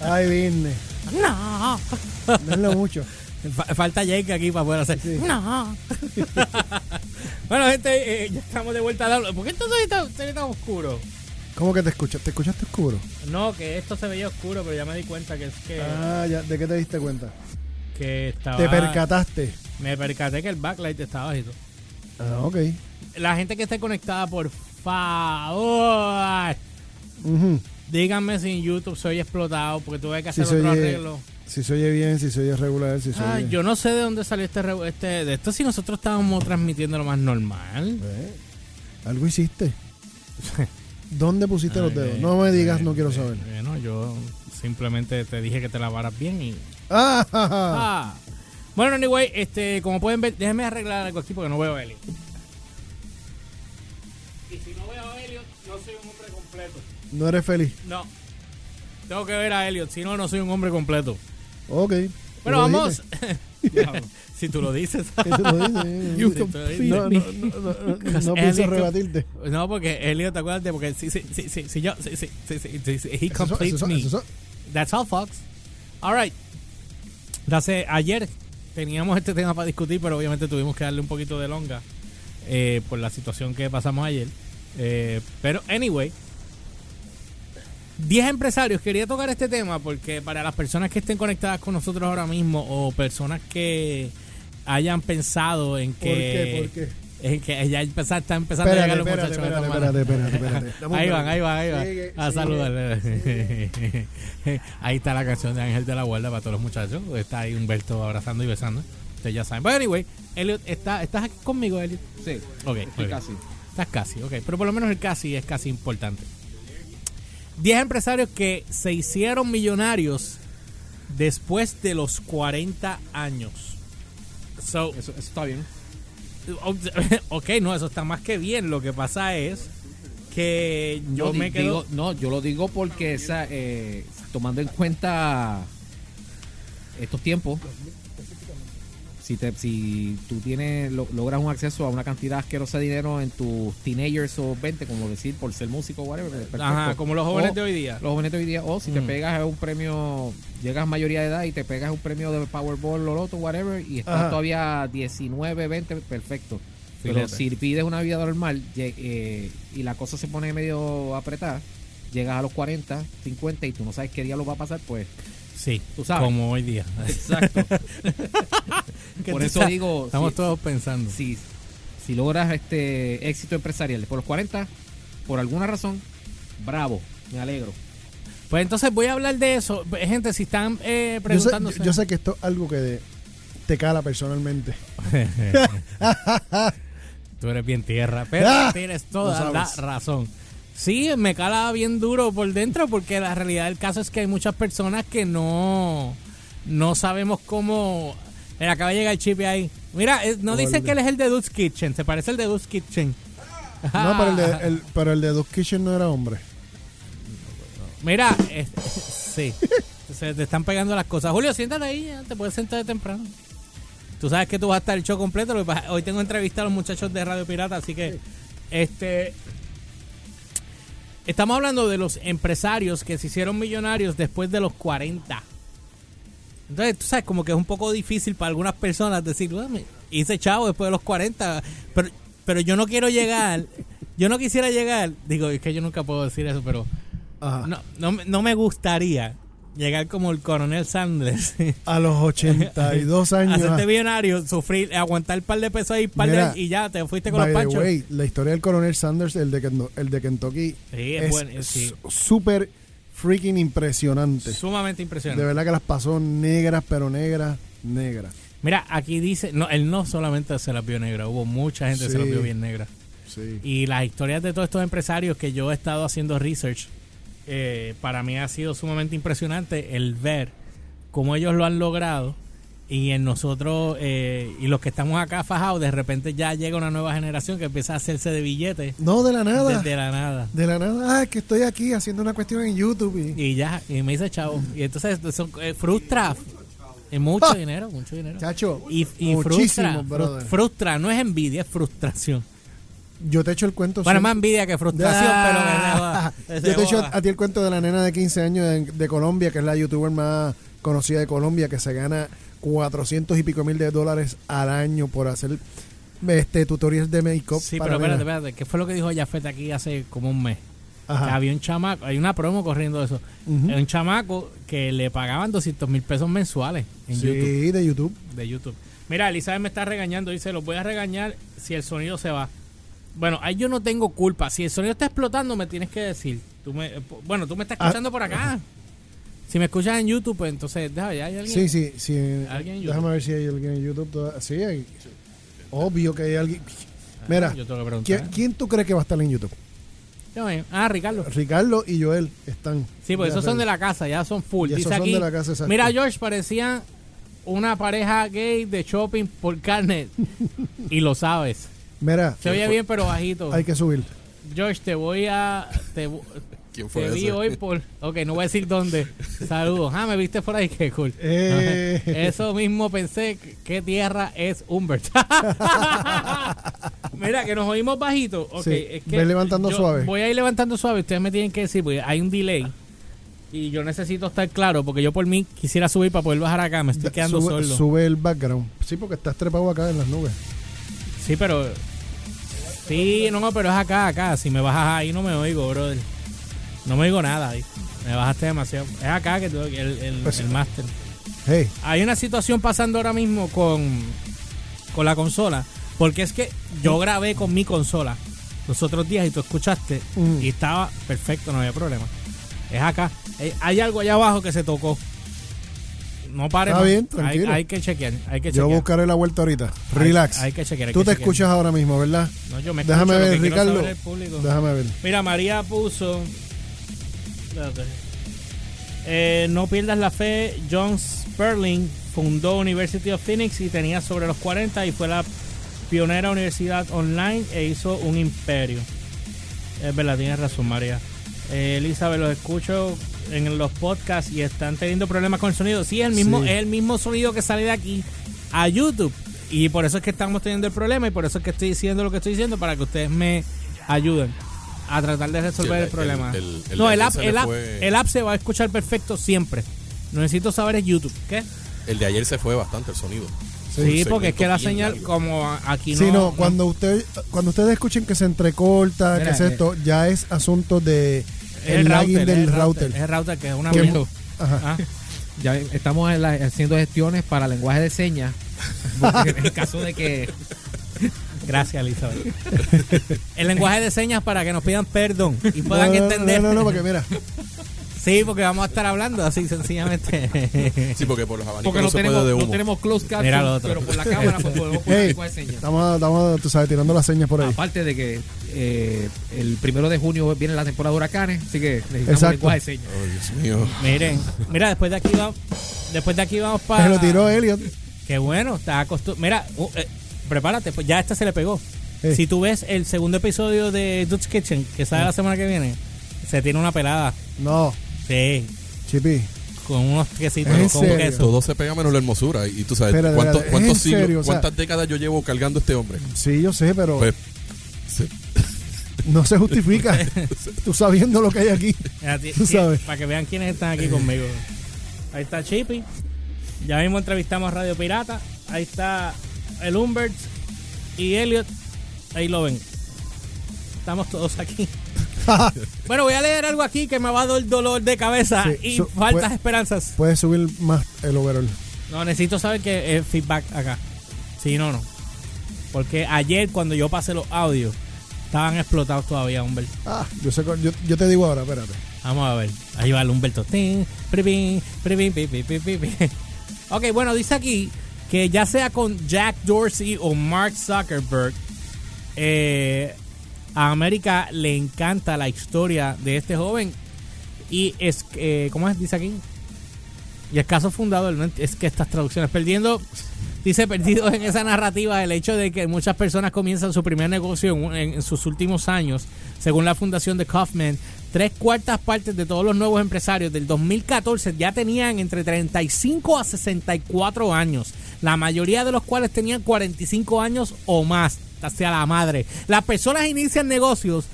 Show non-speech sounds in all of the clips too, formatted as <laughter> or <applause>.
Ay, Disney. No. No es lo mucho. Fa- falta Jake aquí para poder hacer. Sí. No. <laughs> bueno, gente, eh, ya estamos de vuelta. a la- ¿Por qué esto se ve tan, se ve tan oscuro? ¿Cómo que te escuchas? ¿Te escuchaste oscuro? No, que esto se veía oscuro, pero ya me di cuenta que es que, Ah, ya. ¿De qué te diste cuenta? que estaba. Te percataste. Me percaté que el backlight estaba bajito. Ah, ok. La gente que esté conectada, por favor, Ujú. Díganme si en YouTube soy explotado, porque tuve que hacer Si otro oye- arreglo. Si se oye bien, si se oye regular, si se Ah, oye... yo no sé de dónde salió este, este de esto si nosotros estábamos transmitiendo lo más normal. Eh, Algo hiciste. <laughs> ¿Dónde pusiste los dedos? eh, No me digas, eh, no quiero eh, saber. Bueno, yo simplemente te dije que te lavaras bien y <laughs> Ah. Ah. Bueno, anyway, este, como pueden ver, déjenme arreglar algo aquí porque no veo a Elliot. No eres feliz. No. Tengo que ver a Elliot, si no, no soy un hombre completo. Ok. Bueno, ¿Lo vamos. <laughs> si tú lo dices. <laughs> Lo <laughs> No, no, pienso rebatirte. no, porque Elliot, acuérdate, porque si, si, si, si, si yo, si, si, he completes eso- me. eso- That's all, Fox. All right. Hace, ayer teníamos este tema para discutir, pero obviamente tuvimos que darle un poquito de longa eh, por la situación que pasamos ayer. Eh, pero, anyway, 10 empresarios. Quería tocar este tema porque para las personas que estén conectadas con nosotros ahora mismo o personas que hayan pensado en ¿Por qué? que... ¿Por qué? En que ya empezar, está empezando a llegar los espérate, muchachos. de espérate, espérate, espérate, espérate. Ahí van, ahí van, ahí van. Sigue, A sigue. saludarle. <laughs> Ahí está la canción de Ángel de la Guarda para todos los muchachos. Está ahí Humberto abrazando y besando. Ustedes ya saben. Pero anyway, Elliot, está, ¿estás aquí conmigo, Elliot? Sí, Ok, estoy ok. casi. Estás casi, ok. Pero por lo menos el casi es casi importante. 10 empresarios que se hicieron millonarios después de los 40 años. So, Eso, eso está bien. <laughs> ok, no, eso está más que bien. Lo que pasa es que yo No, di- me quedo. digo- no, yo lo digo porque esa, eh, tomando en cuenta estos tiempos, si te, si tú tienes lo- logras un acceso a una cantidad asquerosa de dinero en tus teenagers o 20, como decir, por ser músico o whatever, perfecto. Ajá, como los jóvenes O- de hoy día. Los jóvenes de hoy día, o si te Mm. pegas a un premio, llegas a mayoría de edad y te pegas a un premio de Powerball o Loto, whatever, y estás Ajá. todavía 19, 20, perfecto. Pero si pides una vida normal eh, y la cosa se pone medio apretada, llegas a los 40, 50 y tú no sabes qué día lo va a pasar, pues Sí, Tú sabes. como hoy día. exacto. <laughs> Por eso digo, Estamos si, todos pensando. si, si logras este éxito empresarial después de los 40, por alguna razón, bravo, me alegro. Pues entonces voy a hablar de eso. Gente, si están eh, Yo sé, preguntándose. yo- yo sé que esto es algo que de- te cala personalmente. <laughs> Tú eres bien tierra, pero Ah, tienes toda la razón. Sí, me cala bien duro por dentro porque la realidad del caso es que hay muchas personas que no, no sabemos cómo... Mira, acaba de llegar el chip ahí. Mira, eh, no dice Olde. que él es el de Dude's Kitchen, se parece al de Dude's Kitchen. No, pero el de, <laughs> el, pero el de Duck Kitchen no era hombre. Mira, eh, sí, se te están pegando las cosas. Julio, siéntate ahí, ya, te puedes sentar de temprano. Tú sabes que tú vas a estar el show completo. Hoy tengo entrevista a los muchachos de Radio Pirata, así que este estamos hablando de los empresarios que se hicieron millonarios después de los 40. Entonces, tú sabes, como que es un poco difícil para algunas personas decir, "Bueno, hice chavo después de los 40, pero, pero yo no quiero llegar, <laughs> yo no quisiera llegar, digo, es que yo nunca puedo decir eso, pero Ajá. no, no, me- no me gustaría llegar como el coronel Sanders. <laughs> A los 82 <laughs> años. Hacerte millonario, sufrir, aguantar un par de pesos ahí, par de- y ya te fuiste con los the panchos. way, la historia del coronel Sanders, el de, el de Kentucky, Sí, es bueno, sí. Freaking impresionante. Sumamente De impresionante. verdad que las pasó negras, pero negras, negras. Mira, aquí dice, no, él no solamente se las vio negra, hubo mucha gente que se las vio bien negra. Sí. Y las historias de todos estos empresarios que yo he estado haciendo research, eh, para mí ha sido sumamente impresionante el ver cómo ellos lo han logrado y en nosotros eh, y los que estamos acá fajados, de repente ya llega una nueva generación que empieza a hacerse de billetes No, de la nada. desde la nada. De la nada. Ah, es que estoy aquí haciendo una cuestión en YouTube. Y, Y ya, y me dice chavo. Y entonces eso eh, frustra. Es mucho Ah. dinero, mucho dinero. chacho, Y, y muchísimo, frustra, brother. fru- frustra, no es envidia, es frustración. Yo te echo el cuento. Bueno, más envidia que frustración, pero que se joda. Yo te echo a ti el cuento de la nena de 15 años de, de Colombia, que es la youtuber más conocida de Colombia, que se gana 400 y pico mil de dólares al año por hacer este tutoriales de make-up. Sí, para pero espérate, espérate. ¿Qué fue lo que dijo Jafet aquí hace como un mes? Que había un chamaco, hay una promo corriendo de eso. Hay un chamaco que le pagaban 200 mil pesos mensuales en Sí, YouTube, de YouTube. de YouTube. Mira, Elizabeth me está regañando, dice, los voy a regañar si el sonido se va. Bueno, ahí yo no tengo culpa. Si el sonido está explotando, me tienes que decir. Tú me, eh, bueno, tú me estás Ah. escuchando por acá. Si me escuchas en YouTube, pues entonces, déjame, ¿hay alguien? Sí, sí, sí. ¿Alguien en Déjame ver si hay alguien en YouTube. toda- Sí, hay. Obvio que hay alguien. Mira, Ah, Yo tengo que preguntar. ¿quién, quién tú crees que va a estar en YouTube? Déjame- Ah, Ricardo. Ricardo y Joel están. Sí, ya esos son de la casa, ya son full. Y esos son aquí, de la casa, exacto. mira George, parecían una pareja gay de shopping por carne. <laughs> y lo sabes. Mira, Se oye bien, pero bajito. hay que subir. George, te voy a... Te, ¿Quién fue te vi hoy por... Ok, no voy a decir dónde. Saludos. Ah, me viste por ahí, qué cool. Eh. <laughs> Eso mismo pensé, ¿qué tierra es Humbert? <laughs> Mira, que nos oímos bajito. Ok, Sí, es que ve levantando yo suave. Voy a ir levantando suave. Ustedes me tienen que decir, porque hay un delay. Y yo necesito estar claro, porque yo por mí quisiera subir para poder bajar acá. Me estoy quedando sube, solo. sube el background. Sí, porque estás trepado acá en las nubes. Sí, pero... Sí, no, pero es acá, acá. Si me bajas ahí no me oigo, brother. No me oigo nada ahí. Me bajaste demasiado. Es acá que que- el, el, Pues- el máster. Hey, Hay una situación pasando ahora mismo con, con la consola. Porque es que yo grabé con mi consola los otros días y tú escuchaste Mm. y estaba perfecto, no había problema. Es acá. Eh, Hay algo allá abajo que se tocó. No pare Está bien, tranquilo. hay que chequear. Hay que yo chequear. buscaré la vuelta ahorita. Relax. Hay, que chequear. hay Tú que te chequear. escuchas ahora mismo, ¿verdad? No, yo me Déjame escucho, ver, Ricardo. Déjame ver. Mira, María puso. Espérate. Eh, no pierdas la fe. John Sperling fundó University of Phoenix y tenía sobre los 40 y fue la pionera universidad online e hizo un imperio. Es verdad, tienes razón, María. Eh, Elizabeth, los escucho en los podcasts y están teniendo problemas con el sonido. Sí, es el mismo, Sí. es el mismo sonido que sale de aquí a YouTube. Y por eso es que estamos teniendo el problema y por eso es que estoy diciendo lo que estoy diciendo para que ustedes me ayuden a tratar de resolver el, el- problema. el- el- el no, el app, el, app, fue- el app se va a escuchar perfecto siempre. Lo necesito saber es YouTube. ¿Qué? El de ayer se fue bastante el sonido. Sí, porque es que la señal, como aquí no. Sí, no, cuando, usted, cuando ustedes escuchen que se entrecorta, Mira, que es eh, esto, ya es asunto de el lagging es del el router. Es el router que es una. Ajá. Ah, Ya estamos en la- haciendo gestiones para lenguaje de señas. porque <laughs> en el caso de que gracias, Elizabeth. <laughs> el lenguaje de señas para que nos pidan perdón y No, puedan no, no, entender. No, no, no, porque mira, Sí, porque vamos a estar hablando así sencillamente. <laughs> Sí, porque por los abanicos porque no, no, se tenemos, puede de no humo. tenemos closed caption, Mira lo otro. pero por la cámara pues, podemos poner hey, lenguaje de señas. estamos, estamos, tú sabes, tirando las señas por ahí. Aparte de que eh, el primero de junio viene la temporada de huracanes, así que necesitamos Exacto. lenguaje de señas. Oh, Dios mío. Miren, mira, después de aquí vamos, después de aquí vamos para. Se lo tiró Elliot. Qué bueno, está acostumbrado. Mira, uh, eh, prepárate, pues ya esta se le pegó. Sí. Si tú ves el segundo episodio de Dutch Kitchen, que sale la semana que viene, se tiene una pelada. No, Sí, Chipi. con unos quesitos, ¿En con un serio? queso. Todo se pega menos la hermosura. Y, tú sabes, ¿cuántos, espérate, cuántos ¿en siglos, serio? O sea- cuántas décadas yo llevo cargando este hombre? Sí, yo sé, pero Pues, no se justifica. tú sabiendo lo que hay aquí. <laughs> Tú sabes. Para que vean quiénes están aquí conmigo. Ahí está Chippy. Ya mismo entrevistamos a Radio Pirata. Ahí está el Humbert y Elliot. Ahí lo ven. Estamos todos aquí. <laughs> Bueno, voy a leer algo aquí que me va a dar dolor de cabeza Sí, y so- faltas esperanzas. Puedes subir más el overall. No, necesito saber que es feedback acá. Si no, no. Porque ayer cuando yo pasé los audios, estaban explotados todavía, Humbert. Ah, yo, sé, yo, yo te digo ahora, espérate. Vamos a ver. Ahí va el Humberto. <laughs> Ok, bueno, dice aquí que ya sea con Jack Dorsey o Mark Zuckerberg, eh, a América le encanta la historia de este joven. Y es, eh, ¿cómo es? Dice aquí. Y el caso fundador, es que estas traducciones, perdiendo, dice perdido en esa narrativa el hecho de que muchas personas comienzan su primer negocio en sus últimos años, según la fundación de Kaufman, tres cuartas partes de todos los nuevos empresarios del 2014 ya tenían entre 35 a 64 años, la mayoría de los cuales tenían 45 años o más. hacia la madre. Las personas inician negocios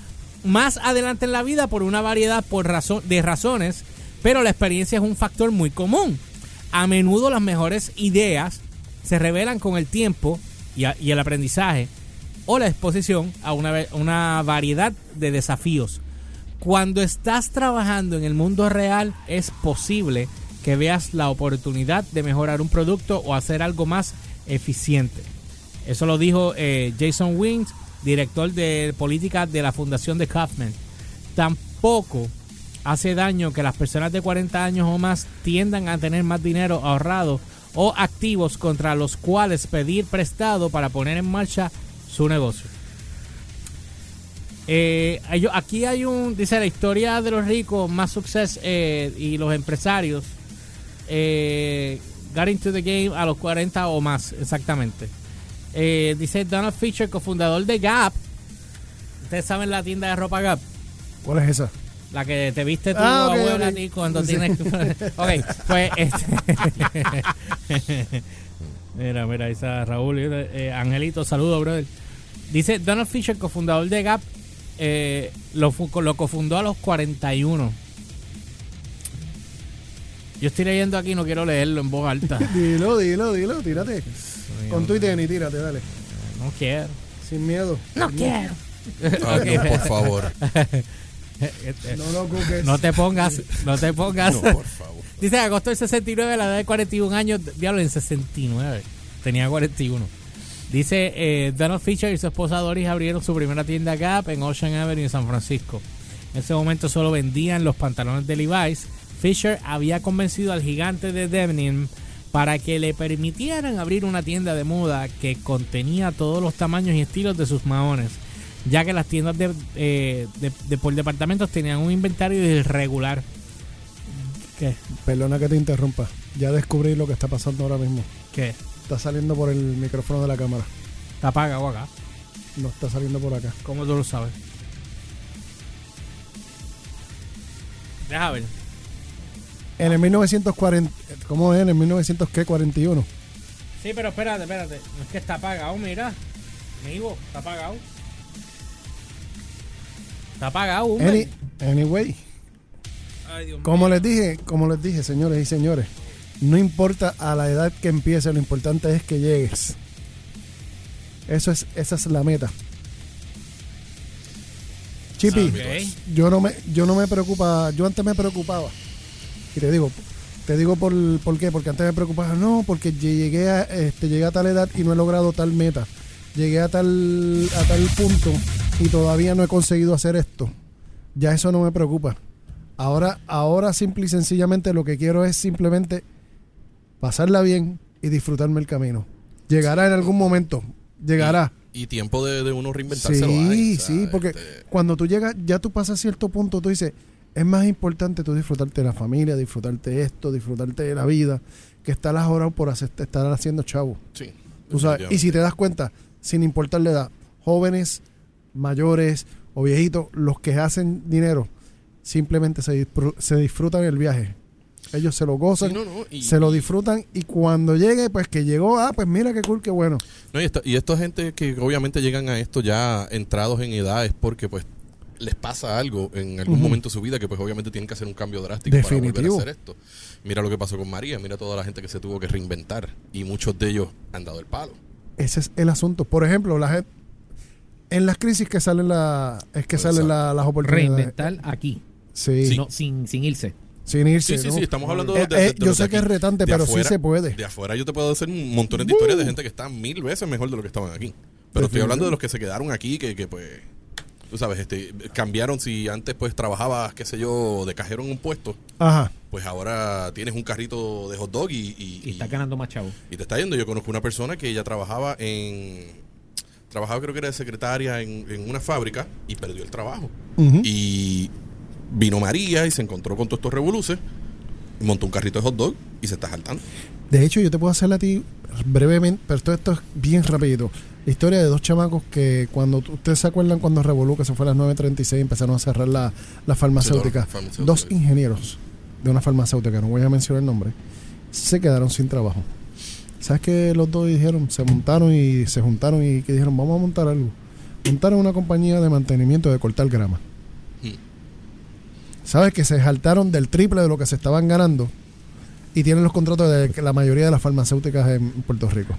más adelante en la vida por una variedad por de razones, pero la experiencia es un factor muy común. A menudo las mejores ideas se revelan con el tiempo y, y el aprendizaje o la exposición a una, una variedad de desafíos. Cuando estás trabajando en el mundo real es posible que veas la oportunidad de mejorar un producto o hacer algo más eficiente. Eso lo dijo eh, Jason Wings, director de política de la Fundación de Kaufman. Tampoco hace daño que las personas de 40 años o más tiendan a tener más dinero ahorrado o activos contra los cuales pedir prestado para poner en marcha su negocio. Eh, aquí hay un, dice la historia de los ricos, más success eh, y los empresarios eh, got into the game a los 40 o más, exactamente. Eh, dice Donald Fisher, cofundador de Gap. Ustedes saben la tienda de ropa Gap, ¿Cuál es esa? la que te viste tu Ah, ok, abuela ok. a ti cuando Sí. tienes. <laughs> ok, pues. Este... <laughs> mira, mira, ahí está Raúl. eh, Angelito, saludos, brother. Dice Donald Fisher, cofundador de Gap, eh, lo, lo cofundó a los 41. Yo estoy leyendo aquí, no quiero leerlo en voz alta. <laughs> Dilo, dilo, dilo, tírate. Con tu y tírate, dale. No quiero. Sin miedo. No quiero. Ah, <laughs> no, por favor. <laughs> No lo cuques. No te pongas, no te pongas. No, por favor. Dice agosto del 69, la edad de 41 años, diablo, en 69. Tenía 41. Dice eh, Donald Fisher y su esposa Doris abrieron su primera tienda Gap en Ocean Avenue en San Francisco. En ese momento solo vendían los pantalones de Levi's. Fisher había convencido al gigante de denim para que le permitieran abrir una tienda de moda que contenía todos los tamaños y estilos de sus maones, ya que las tiendas de, eh, de- de por departamentos tenían un inventario irregular. ¿Qué? Perdona que te interrumpa. Ya descubrí lo que está pasando ahora mismo. ¿Qué? Está saliendo por el micrófono de la cámara. Está apagado acá. No está saliendo por acá. ¿Cómo tú lo sabes? Deja ver. En el 1940. ¿Cómo es? En el 1941. Sí, pero espérate, espérate. No es que está apagado, mira. Amigo, está apagado. Está apagado. Any- anyway, Ay, Dios mío. como les dije, como les dije, señores y señores, no importa a la edad que empiece, lo importante es que llegues. Eso es, esa es la meta. Chipi, yo no me, yo no me preocupa, yo antes me preocupaba. Y te digo, te digo por, por qué, porque antes me preocupaba, no, porque llegué a, este, llegué a tal edad y no he logrado tal meta. Llegué a tal, a tal punto y todavía no he conseguido hacer esto. Ya eso no me preocupa. Ahora, ahora simple y sencillamente lo que quiero es simplemente pasarla bien y disfrutarme el camino. Llegará en algún momento, llegará. Y tiempo de, de uno reinventarse lo Sí, hay, o sea, sí, porque este, cuando tú llegas, ya tú pasas a cierto punto, tú dices, es más importante tú disfrutarte de la familia, disfrutarte de esto, disfrutarte de la vida, que estar las horas por hacer, estar haciendo chavo. sí, Tú sabes, y si te das cuenta, sin importar la edad, jóvenes, mayores o viejitos, los que hacen dinero, simplemente se, se disfrutan el viaje. Ellos se lo gozan, Sí, no, no, y- se lo disfrutan y cuando llegue, pues que llegó, ah, pues mira qué cool, qué bueno. No, y, esta, y esta gente que obviamente llegan a esto ya entrados en edad es porque pues les pasa algo en algún momento de su vida que pues obviamente tienen que hacer un cambio drástico para volver Definitivo. a hacer esto. Mira lo que pasó con María, mira toda la gente que se tuvo que reinventar y muchos de ellos han dado el palo. Ese es el asunto. Por ejemplo, la gente, en las crisis que salen la, es que Exacto. salen la- las oportunidades. Reinventar aquí, Sí, Sí. no, sin, sin irse. sin irse. Sí, sí, ¿no? sí, estamos hablando Eh, de, de- eh, de yo los sé de que es retante, De pero afuera- sí se puede. De afuera yo te puedo hacer un montón de historias de gente que está mil veces mejor de lo que estaban aquí. Pero estoy hablando de los que se quedaron aquí, que, que pues, tú sabes, este, cambiaron. Si antes pues trabajabas, qué sé yo, de cajero en un puesto, Ajá. pues ahora tienes un carrito de hot dog y, y, Y está ganando más chavo. y te está yendo. Yo conozco una persona que ella trabajaba en. Trabajaba, creo que era de secretaria en, en una fábrica y perdió el trabajo. Y vino María y se encontró con todos estos revoluces, montó un carrito de hot dog y se está saltando. De hecho, yo te puedo hacer a ti brevemente, pero todo esto es bien rapidito. La historia de dos chamacos que cuando ustedes se acuerdan cuando Revolu, que se fue a las 9.36 empezaron a cerrar la, la farmacéutica. Sí, farmacéutica. Dos ingenieros de una farmacéutica, no voy a mencionar el nombre, se quedaron sin trabajo. ¿Sabes qué los dos dijeron? Se montaron y se juntaron y que dijeron, vamos a montar algo. Montaron una compañía de mantenimiento de cortar grama. Mm. ¿Sabes? Que se saltaron del triple de lo que se estaban ganando y tienen los contratos de la mayoría de las farmacéuticas en Puerto Rico.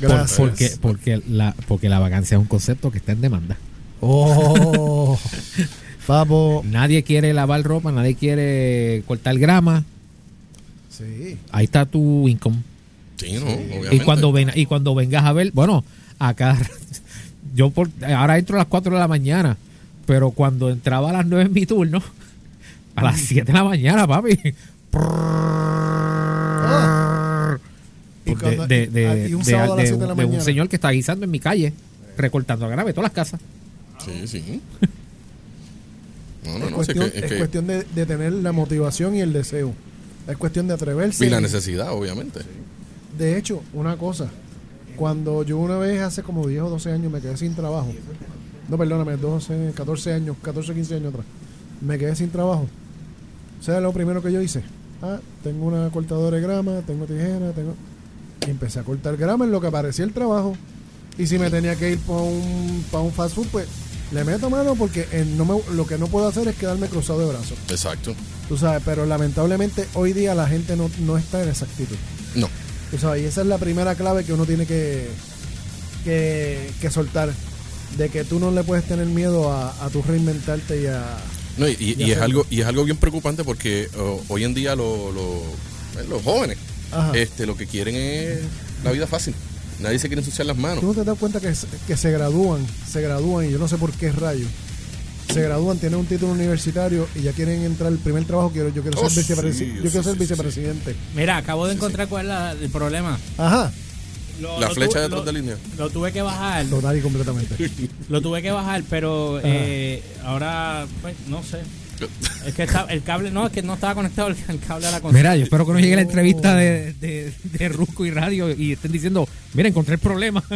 Gracias. Porque, porque, la, porque la vacancia es un concepto que está en demanda. Oh, <laughs> papo. Nadie quiere lavar ropa, nadie quiere cortar grama. Sí. Ahí está tu income. Sí, no, Sí. obviamente. Y cuando, ven, y cuando vengas a ver, bueno, acá, <laughs> yo por, ahora entro a las 4 de la mañana, pero cuando entraba a las 9 en mi turno, <laughs> a las 7 de la mañana, papi. Y De, cuando- de- de- y un de- sábado a las de- 7 de la de un mañana. señor que está guisando en mi calle, recortando grave todas las casas. Sí, sí. <laughs> No, no, es no, sí, es cuestión, que- es es que- cuestión de, de tener la motivación y el deseo. Es cuestión de atreverse. Y la necesidad, obviamente. De hecho, una cosa. Cuando yo una vez hace como 10 o 12 años me quedé sin trabajo. No, perdóname, 12, 14 años, 14, 15 años atrás. Me quedé sin trabajo. ¿Sabes lo primero que yo hice? Ah, tengo una cortadora de grama, tengo tijera, tengo... Y empecé a cortar grama en lo que aparecía el trabajo. Y si me tenía que ir para un, pa' un fast food, pues le meto mano porque eh, no me- lo que no puedo hacer es quedarme cruzado de brazos. Exacto. Tú sabes, pero lamentablemente hoy día la gente no, no está en esa actitud. No. Tú sabes, y esa es la primera clave que uno tiene que, que, que soltar. De que tú no le puedes tener miedo a, a tu reinventarte y a... No, y, y- Y es algo y es algo bien preocupante porque oh, hoy en día lo- lo- eh, los jóvenes Ajá. este lo que quieren es la vida fácil. Nadie se quiere ensuciar las manos. Tú no te das cuenta que, se- que se gradúan, se gradúan y yo no sé por qué rayo. Se gradúan, tienen un título universitario y ya quieren entrar al primer trabajo. Quiero, yo quiero ser, Oh, sí, vicepresi- yo sí, quiero ser sí, sí, vicepresidente. Mira, acabo de encontrar cuál es la- el problema. Ajá, Lo- La lo flecha detrás lo- de línea. Lo tuve que bajar. total y completamente. <laughs> Lo tuve que bajar, pero eh, ahora, pues, no sé. <laughs> Es que está- el cable, no, es que no estaba conectado el, el cable a la consola. Mira, yo espero que no llegue la entrevista de, de, de Rusco y Radio y estén diciendo, mira, encontré el problema. <laughs>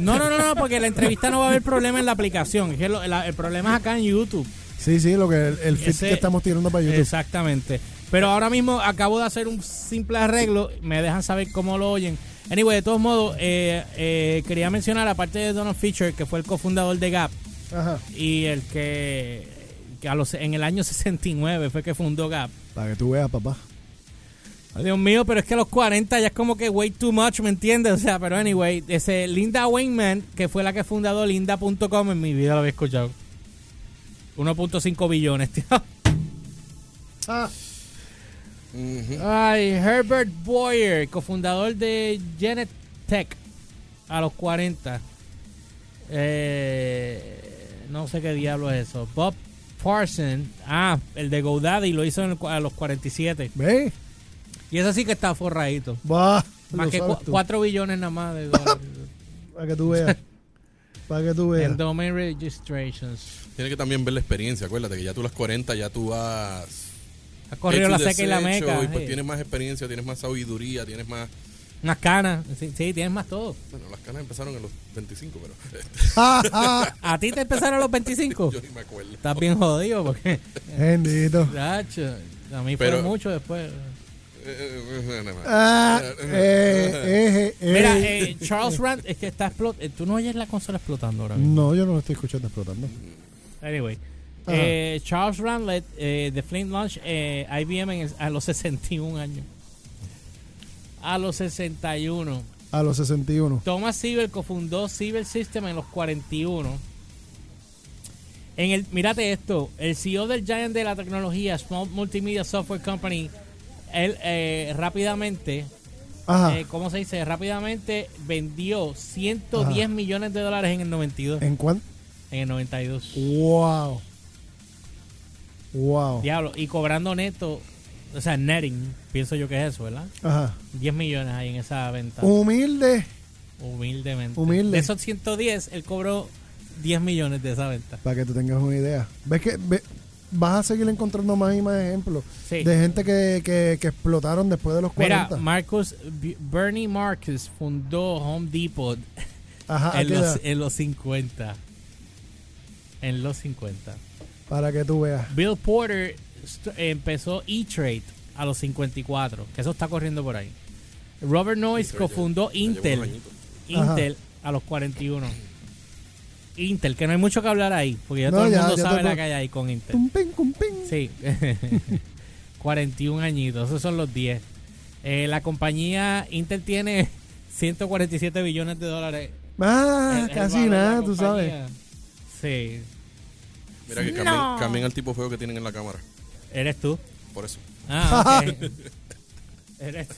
No, no, no, no, porque la entrevista no va a haber problema en la aplicación. Es que lo- la- el problema es acá en YouTube. Sí, sí, lo que el, el Ese- que estamos tirando para YouTube. Exactamente. Pero ahora mismo acabo de hacer un simple arreglo. Me dejan saber cómo lo oyen. Anyway, de todos modos, eh, eh, quería mencionar, aparte de Donald Fisher, que fue el cofundador de Gap Ajá, y el que, que a los, en el año <laughs> 69 fue que fundó Gap. para que tú veas, papá. Dios mío, pero es que a los 40 ya es como que way too much, ¿me entiendes? O sea, pero anyway, ese Linda Wayman, que fue la que fundó Linda.com, en mi vida lo había escuchado. 1.5 billones, tío. Ah, Ay, Herbert Boyer, cofundador de Genet Tech, a los 40. Eh, no sé qué diablo es eso. Bob Parson, ah, el de GoDaddy lo hizo en el a los 47. ¿Ve? Y ese sí que está forradito. Va. Más que cu- tú. 4 billones nada más de <laughs> dólares. Para que tú veas. para que tú veas. en domain registrations. Tienes que también ver la experiencia. Acuérdate que ya tú a las 40 ya tú has Ha corrido la seca y la meca. Y pues sí. tienes más experiencia, tienes más sabiduría, tienes más. Unas canas. Sí, sí, tienes más todo. Bueno, las canas empezaron en los 25, pero <laughs> ¿A ti te empezaron a los 25? <laughs> yo ni me acuerdo. Estás bien jodido porque... Bendito. Gacho, a mí Pero- fue mucho después. Eh, eh, eh. Ah, eh, eh, eh. Mira, eh, Charles Rand, es que está explotando. Tú no oyes la consola explotando ahora mismo. No, yo no lo estoy escuchando explotando. Anyway. Eh, Charles Randlet eh, de Flint Launch eh, IBM en el- a los <laughs> 61 años. A los 61. A los 61. Thomas Siebel cofundó Siebel System en los 41. En el, mírate esto, el CEO del Giant de la tecnología, Small Multimedia Software Company, él eh, rápidamente, eh, ¿cómo se dice? Rápidamente vendió 110 Ajá. millones de dólares en el 92. ¿En cuánto? En el 92. Wow. Wow. Diablo, y cobrando neto, o sea, netting, pienso yo que es eso, ¿verdad? Ajá. 10 millones ahí en esa venta. Humilde. Humildemente. Humilde. De esos 110, él cobró 10 millones de esa venta. Para que tú tengas una idea. ¿Ves que ve- vas a seguir encontrando más y más ejemplos Sí. de gente que, que, que explotaron después de los Mira, 40? Marcus, B- Bernie Marcus fundó Home Depot Ajá, ¿a en los, en los 50. En los 50. Para que tú veas. Bill Porter empezó E-Trade a los 54, que eso está corriendo por ahí. Robert Noyce cofundó ya Intel. Intel a los 41. Intel, que no hay mucho que hablar ahí, porque ya No, todo el ya- mundo ya sabe la que hay ahí con Intel. Tum, ping, cum, ping. Sí. <laughs> 41 añitos, esos son los 10. Eh, la compañía Intel tiene <laughs> 147 billones de dólares. Ah, El- el casi nada, tú sabes. Sí, Mira que No. cambien, cambien al tipo feo que tienen en la cámara. eres tú. Por eso. Ah, ok. <laughs> eres.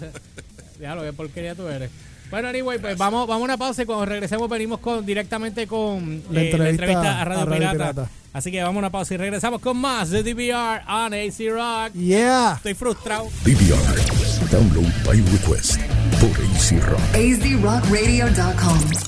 Déjalo, qué porquería tú eres. Bueno, anyway, pues vamos, vamos a una pausa y cuando regresemos venimos con directamente con La eh, entrevista a Radio, a Radio Pirata. Pirata. Así que vamos a una pausa y regresamos con más de DVR on AC Rock. Yeah. Estoy frustrado. DVR. Download by request por AC Rock. azrockradio.com.